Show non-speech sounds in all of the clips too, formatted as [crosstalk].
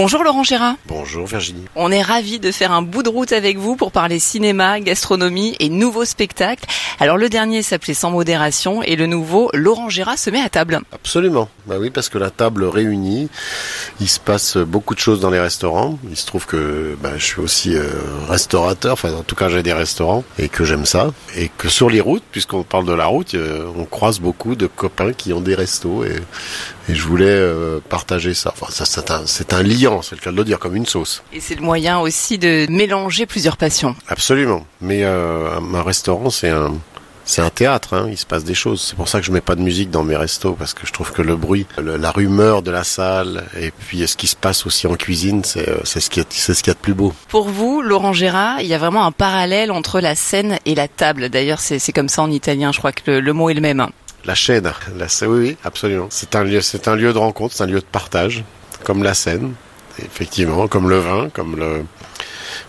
Bonjour Laurent Gérard. Bonjour Virginie. On est ravis de faire un bout de route avec vous pour parler cinéma, gastronomie et nouveaux spectacles. Alors le dernier s'appelait Sans modération et le nouveau Laurent Gérard se met à table. Absolument. Bah oui, parce que la table réunie, il se passe beaucoup de choses dans les restaurants. Il se trouve que bah, je suis aussi euh, restaurateur, enfin en tout cas j'ai des restaurants et que j'aime ça. Et que sur les routes, puisqu'on parle de la route, euh, on croise beaucoup de copains qui ont des restos et, et je voulais euh, partager ça. Enfin, ça c'est un, c'est un liant, c'est le cas de le dire, comme une sauce. Et c'est le moyen aussi de mélanger plusieurs passions. Absolument. Mais euh, un restaurant, c'est un, c'est un théâtre, hein, il se passe des choses. C'est pour ça que je mets pas de musique dans mes restos, parce que je trouve que le bruit, le- la rumeur de la salle, et puis ce qui se passe aussi en cuisine, c'est, euh, c'est ce qui est, c'est ce qu'il y a de plus beau. Pour vous, Laurent Gérard, il y a vraiment un parallèle entre la scène et la table. D'ailleurs, c'est c'est comme ça en italien, je crois que le, le mot est le même. La chaîne, la, oui, oui, absolument. C'est un lieu, c'est un lieu de rencontre, c'est un lieu de partage, comme la scène, effectivement, comme le vin, comme le.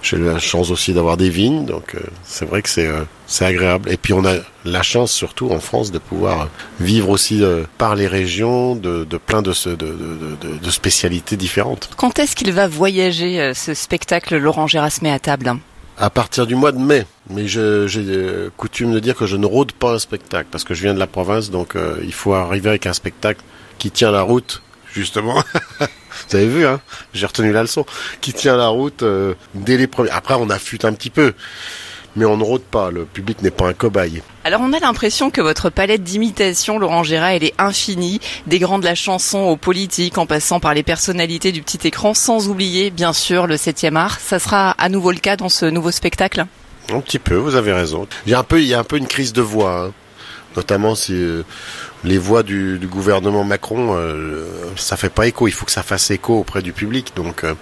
J'ai eu la chance aussi d'avoir des vignes, donc euh, c'est vrai que c'est euh, c'est agréable. Et puis on a la chance surtout en France de pouvoir vivre aussi euh, par les régions de, plein de, de, spécialités différentes. Quand est-ce qu'il va voyager ce spectacle Laurent met à table? À partir du mois de mai, mais je- j'ai euh, coutume de dire que je ne rôde pas un spectacle parce que je viens de la province, donc euh, il faut arriver avec un spectacle qui tient la route, justement. [laughs] Vous avez vu, hein? J'ai retenu la leçon. Qui tient la route euh, dès les premiers. Après, on affûte un petit peu, mais on ne rôde pas. Le public n'est pas un cobaye. Alors on a l'impression que votre palette d'imitation, Laurent Gérard, elle est infinie, des grands de la chanson aux politiques, en passant par les personnalités du petit écran, sans oublier bien sûr le 7e art. Ça sera à nouveau le cas dans ce nouveau spectacle? Un petit peu, vous avez raison. Il y a un peu, il y a un peu une crise de voix, hein. notamment si euh, les voix du, du gouvernement Macron, euh, ça fait pas écho. Il faut que ça fasse écho auprès du public. Donc euh,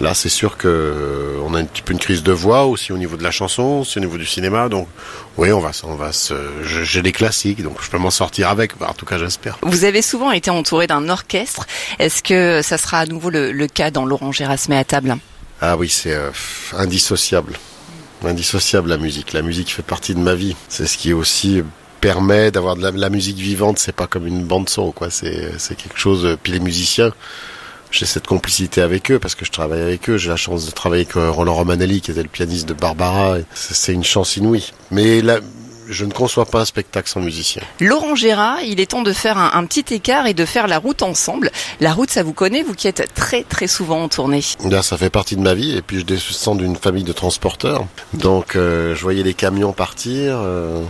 là, c'est sûr que euh, on a un petit peu une crise de voix aussi au niveau de la chanson, aussi au niveau du cinéma. Donc oui, on va, on va se, j'ai des classiques, donc je peux m'en sortir avec. En tout cas, j'espère. Vous avez souvent été entouré d'un orchestre. Est-ce que ça sera à nouveau le, le cas dans Laurent Gérard se met à table? Ah oui, c'est euh, indissociable. Indissociable la musique. La musique fait partie de ma vie. C'est ce qui aussi permet d'avoir de la, la musique vivante. C'est pas comme une bande son, quoi. C'est c'est quelque chose. Puis les musiciens, j'ai cette complicité avec eux parce que je travaille avec eux. J'ai la chance de travailler avec euh, Roland Romanelli, qui était le pianiste de Barbara. C'est c'est une chance inouïe. Mais là, je ne conçois pas un spectacle sans musicien. Laurent Gérard, il est temps de faire un, un petit écart et de faire la route ensemble. La route, ça vous connaît, vous qui êtes très très souvent en tournée. Là, ça fait partie de ma vie. Et puis, je descends d'une famille de transporteurs. Donc, euh, je voyais les camions partir. euh.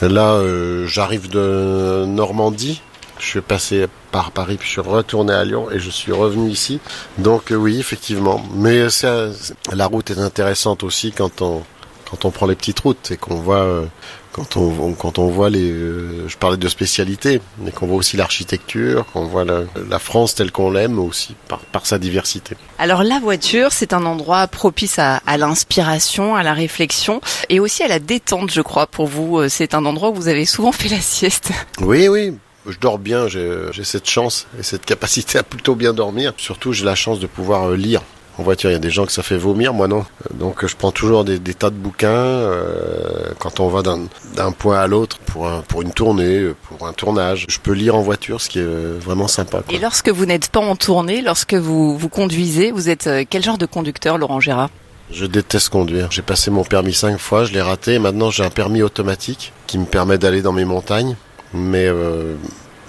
Là, euh, j'arrive de Normandie. Je suis passé par Paris, puis je suis retourné à Lyon et je suis revenu ici. Donc, euh, oui, effectivement. Mais ça, la route est intéressante aussi quand on, quand on prend les petites routes et qu'on voit, euh, quand on, quand on voit les, euh, je parlais de spécialité, mais qu'on voit aussi l'architecture, qu'on voit la, la France telle qu'on l'aime aussi par, par sa diversité. Alors la voiture, c'est un endroit propice à, à l'inspiration, à la réflexion et aussi à la détente, je crois, pour vous. C'est un endroit où vous avez souvent fait la sieste. Oui, oui. Je dors bien, j'ai cette chance et cette capacité à plutôt bien dormir. Surtout, j'ai la chance de pouvoir euh, lire. En voiture, il y a des gens que ça fait vomir, moi non. Donc, je prends toujours des, des tas de bouquins euh, quand on va d'un point à l'autre pour, un- pour une tournée, euh, pour un tournage. Je peux lire en voiture, ce qui est vraiment sympa. quoi. Et lorsque vous n'êtes pas en tournée, lorsque vous vous conduisez, vous êtes quel genre de conducteur, Laurent Gérard? Je déteste conduire. J'ai passé mon permis cinq fois, je l'ai raté. Et maintenant, j'ai un permis automatique qui me permet d'aller dans mes montagnes. Mais euh,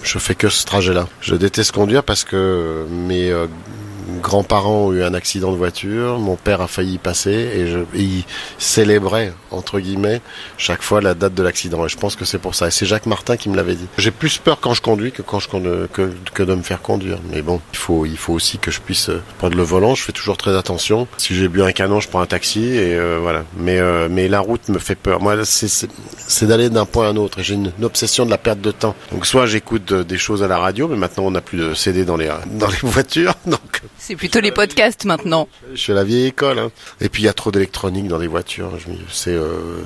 je fais que ce trajet-là. Je déteste conduire parce que mes euh, grands-parents ont eu un accident de voiture. Mon père a failli y passer et, je, il célébrait, entre guillemets, chaque fois la date de l'accident. Et je pense que c'est pour ça. Et c'est Jacques Martin qui me l'avait dit. J'ai plus peur quand je conduis que quand je que, que de me faire conduire. Mais bon, il faut, il faut aussi que je puisse euh, prendre le volant. Je fais toujours très attention. Si j'ai bu un canon, je prends un taxi et euh, voilà. Mais, euh, mais la route me fait peur. Moi, c'est, d'aller d'un point à un autre. J'ai une, une obsession de la perte de temps. Donc soit j'écoute euh, des choses à la radio, mais maintenant on n'a plus de CD dans les, dans les [laughs] voitures. Donc C'est plutôt les podcasts maintenant. je suis à la vieille école. Hein. Et puis il y a trop d'électronique dans les voitures. C'est, euh,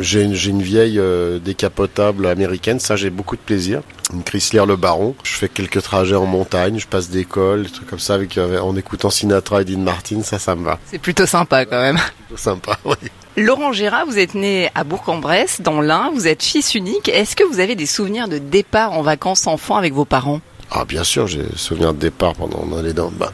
j'ai une, une vieille euh, décapotable américaine. Ça, j'ai beaucoup de plaisir. Une Chrysler Le Baron. Je fais quelques trajets en montagne. Je passe d'école, des trucs comme ça, avec, euh, en écoutant Sinatra et Dean Martin. Ça, ça me va. C'est plutôt sympa quand même. Plutôt sympa. [laughs] Oui. Laurent Gérard, vous êtes né à Bourg-en-Bresse, dans l'Ain, vous êtes fils unique. Est-ce que vous avez des souvenirs de départ en vacances enfants avec vos parents? Ah, bien sûr, j'ai souvenir de départ pendant on allait dans. Bah,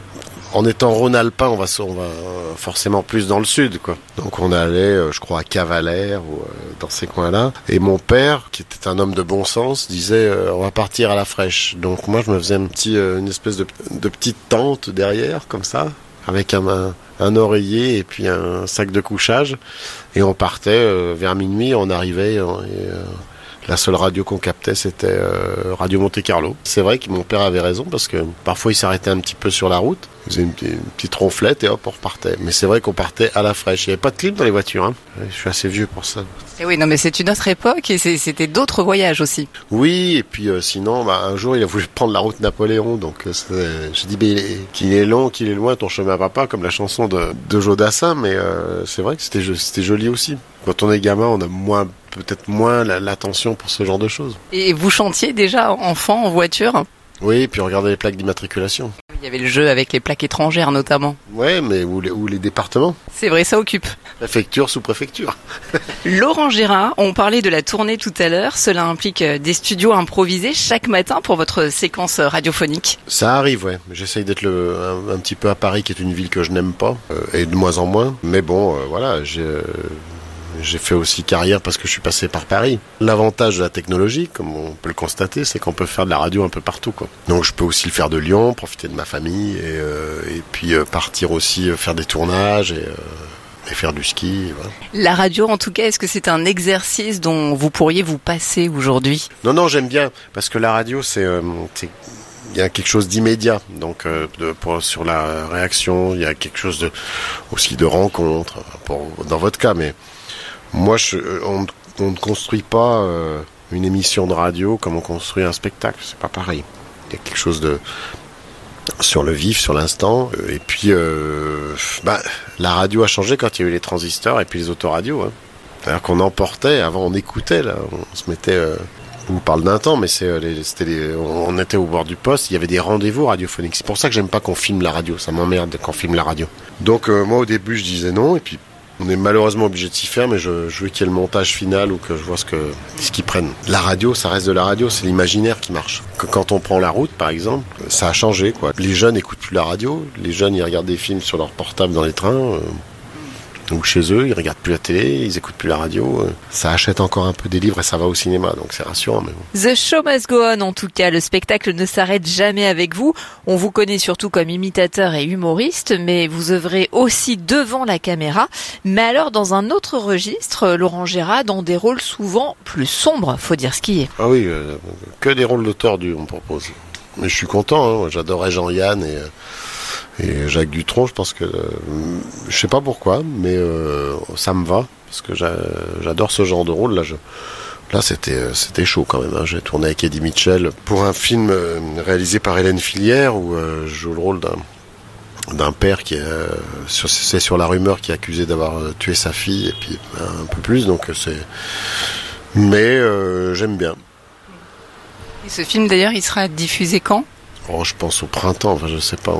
en étant Rhône-Alpin, on va, on va forcément plus dans le sud, quoi. Donc on allait, euh, je crois, à Cavalère ou euh, dans ces coins-là. Et mon père, qui était un homme de bon sens, disait euh, on va partir à la fraîche. Donc moi, je me faisais un petit, une espèce de, petite tente derrière, comme ça, avec un, oreiller et puis un sac de couchage. Et on partait vers minuit, on arrivait. La seule radio qu'on captait, c'était euh, Radio Monte Carlo. C'est vrai que mon père avait raison parce que parfois il s'arrêtait un petit peu sur la route, il faisait une, petite ronflette et hop, on repartait. Mais c'est vrai qu'on partait à la fraîche. Il n'y avait pas de clim dans les voitures. Hein. Je suis assez vieux pour ça. Et oui, non, mais c'est une autre époque et c'était d'autres voyages aussi. Oui, et puis euh, sinon, bah, un jour, il a voulu [laughs] prendre la route Napoléon. Donc euh, j'ai dit, qu'il est long, qu'il est loin, ton chemin va pas, comme la chanson de, de Jodassin. Mais c'est vrai que c'était joli aussi. Quand on est gamin, on a moins peut-être moins l'attention pour ce genre de choses. Et vous chantiez déjà enfant en voiture? Oui, puis regardez les plaques d'immatriculation. Il y avait le jeu avec les plaques étrangères notamment. Ouais, mais ou les, départements. C'est vrai, ça occupe. Préfecture sous préfecture. [laughs] Laurent Gérard, on parlait de la tournée tout à l'heure. Cela implique euh, des studios improvisés chaque matin pour votre séquence radiophonique. Ça arrive, ouais. J'essaye d'être un, un, petit peu à Paris, qui est une ville que je n'aime pas, euh, et de moins en moins. Mais bon, euh, voilà, j'ai j'ai fait aussi carrière parce que je suis passé par Paris. L'avantage de la technologie, comme on peut le constater, c'est qu'on peut faire de la radio un peu partout. Quoi. Donc je peux aussi le faire de Lyon, profiter de ma famille et, euh, et puis euh, partir aussi euh, faire des tournages et, et faire du ski. Voilà. La radio, en tout cas, est-ce que c'est un exercice dont vous pourriez vous passer aujourd'hui? Non, non, j'aime bien parce que la radio, c'est il y a quelque chose d'immédiat. Donc de, pour, sur la réaction, il y a quelque chose de, aussi de rencontre, pour, dans votre cas, mais moi, euh, on, ne construit pas euh, une émission de radio comme on construit un spectacle. C'est pas pareil. Il y a quelque chose de sur le vif, sur l'instant. Euh, et puis, bah, la radio a changé quand il y a eu les transistors et puis les autoradios. Hein. C'est-à-dire qu'on emportait, avant on écoutait, là, on se mettait. Euh, on parle d'un temps, mais c'est, on était au bord du poste, il y avait des rendez-vous radiophoniques. C'est pour ça que j'aime pas qu'on filme la radio, ça m'emmerde qu'on filme la radio. Donc moi au début je disais non, et puis on est malheureusement obligé de s'y faire, mais je, veux qu'il y ait le montage final ou que je vois ce qu'ils prennent. La radio, ça reste de la radio, c'est l'imaginaire qui marche. Quand on prend la route, par exemple, ça a changé. Les jeunes n'écoutent plus la radio, les jeunes ils regardent des films sur leur portable dans les trains. Ou chez eux, ils regardent plus la télé, ils écoutent plus la radio. Euh, ça achète encore un peu des livres et ça va au cinéma, donc c'est rassurant. Mais The show must go on, en tout cas. Le spectacle ne s'arrête jamais avec vous. On vous connaît surtout comme imitateur et humoriste, mais vous œuvrez aussi devant la caméra. Mais alors dans un autre registre, Laurent Gérard, dans des rôles souvent plus sombres, faut dire ce qui est. Ah oui, euh, que des rôles de tordus, on propose. Mais je suis content, hein. j'adorais Jean-Yann et... Euh, et Jacques Dutronc, je pense que, euh, je sais pas pourquoi, mais euh, ça me va parce que j'adore ce genre de rôle. Là, euh, c'était chaud quand même. Hein. J'ai tourné avec Eddie Mitchell pour un film réalisé par Hélène Filière où je joue le rôle d'un père qui est c'est sur la rumeur qui est accusé d'avoir tué sa fille et puis un peu plus. Donc c'est, mais j'aime bien. Et ce film d'ailleurs, il sera diffusé quand? Oh, je pense au printemps, enfin je sais pas.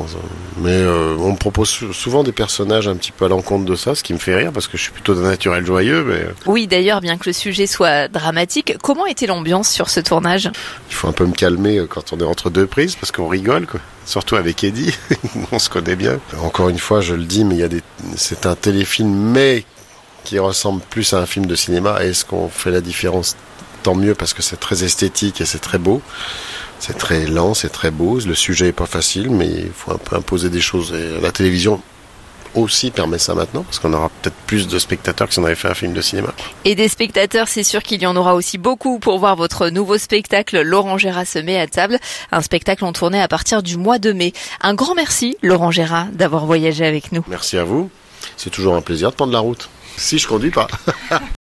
Mais euh, on me propose souvent des personnages un petit peu à l'encontre de ça, ce qui me fait rire parce que je suis plutôt d'un naturel joyeux. Mais... Euh. Oui, d'ailleurs, bien que le sujet soit dramatique, comment était l'ambiance sur ce tournage? Il faut un peu me calmer euh, quand on est entre deux prises parce qu'on rigole, quoi. Surtout avec Eddie, [laughs] on se connaît bien. Encore une fois, je le dis, mais il y a des, c'est un téléfilm, mais qui ressemble plus à un film de cinéma. Est-ce qu'on fait la différence? Tant mieux parce que c'est très esthétique et c'est très beau. C'est très lent, c'est très beau. Le sujet est pas facile, mais il faut un peu imposer des choses. Et la télévision aussi permet ça maintenant, parce qu'on aura peut-être plus de spectateurs que si on avait fait un film de cinéma. Et des spectateurs, c'est sûr qu'il y en aura aussi beaucoup pour voir votre nouveau spectacle Laurent Gérard se met à table, un spectacle en tournée à partir du mois de mai. Un grand merci Laurent Gérard d'avoir voyagé avec nous. Merci à vous. C'est toujours un plaisir de prendre la route. Si je conduis pas. [laughs]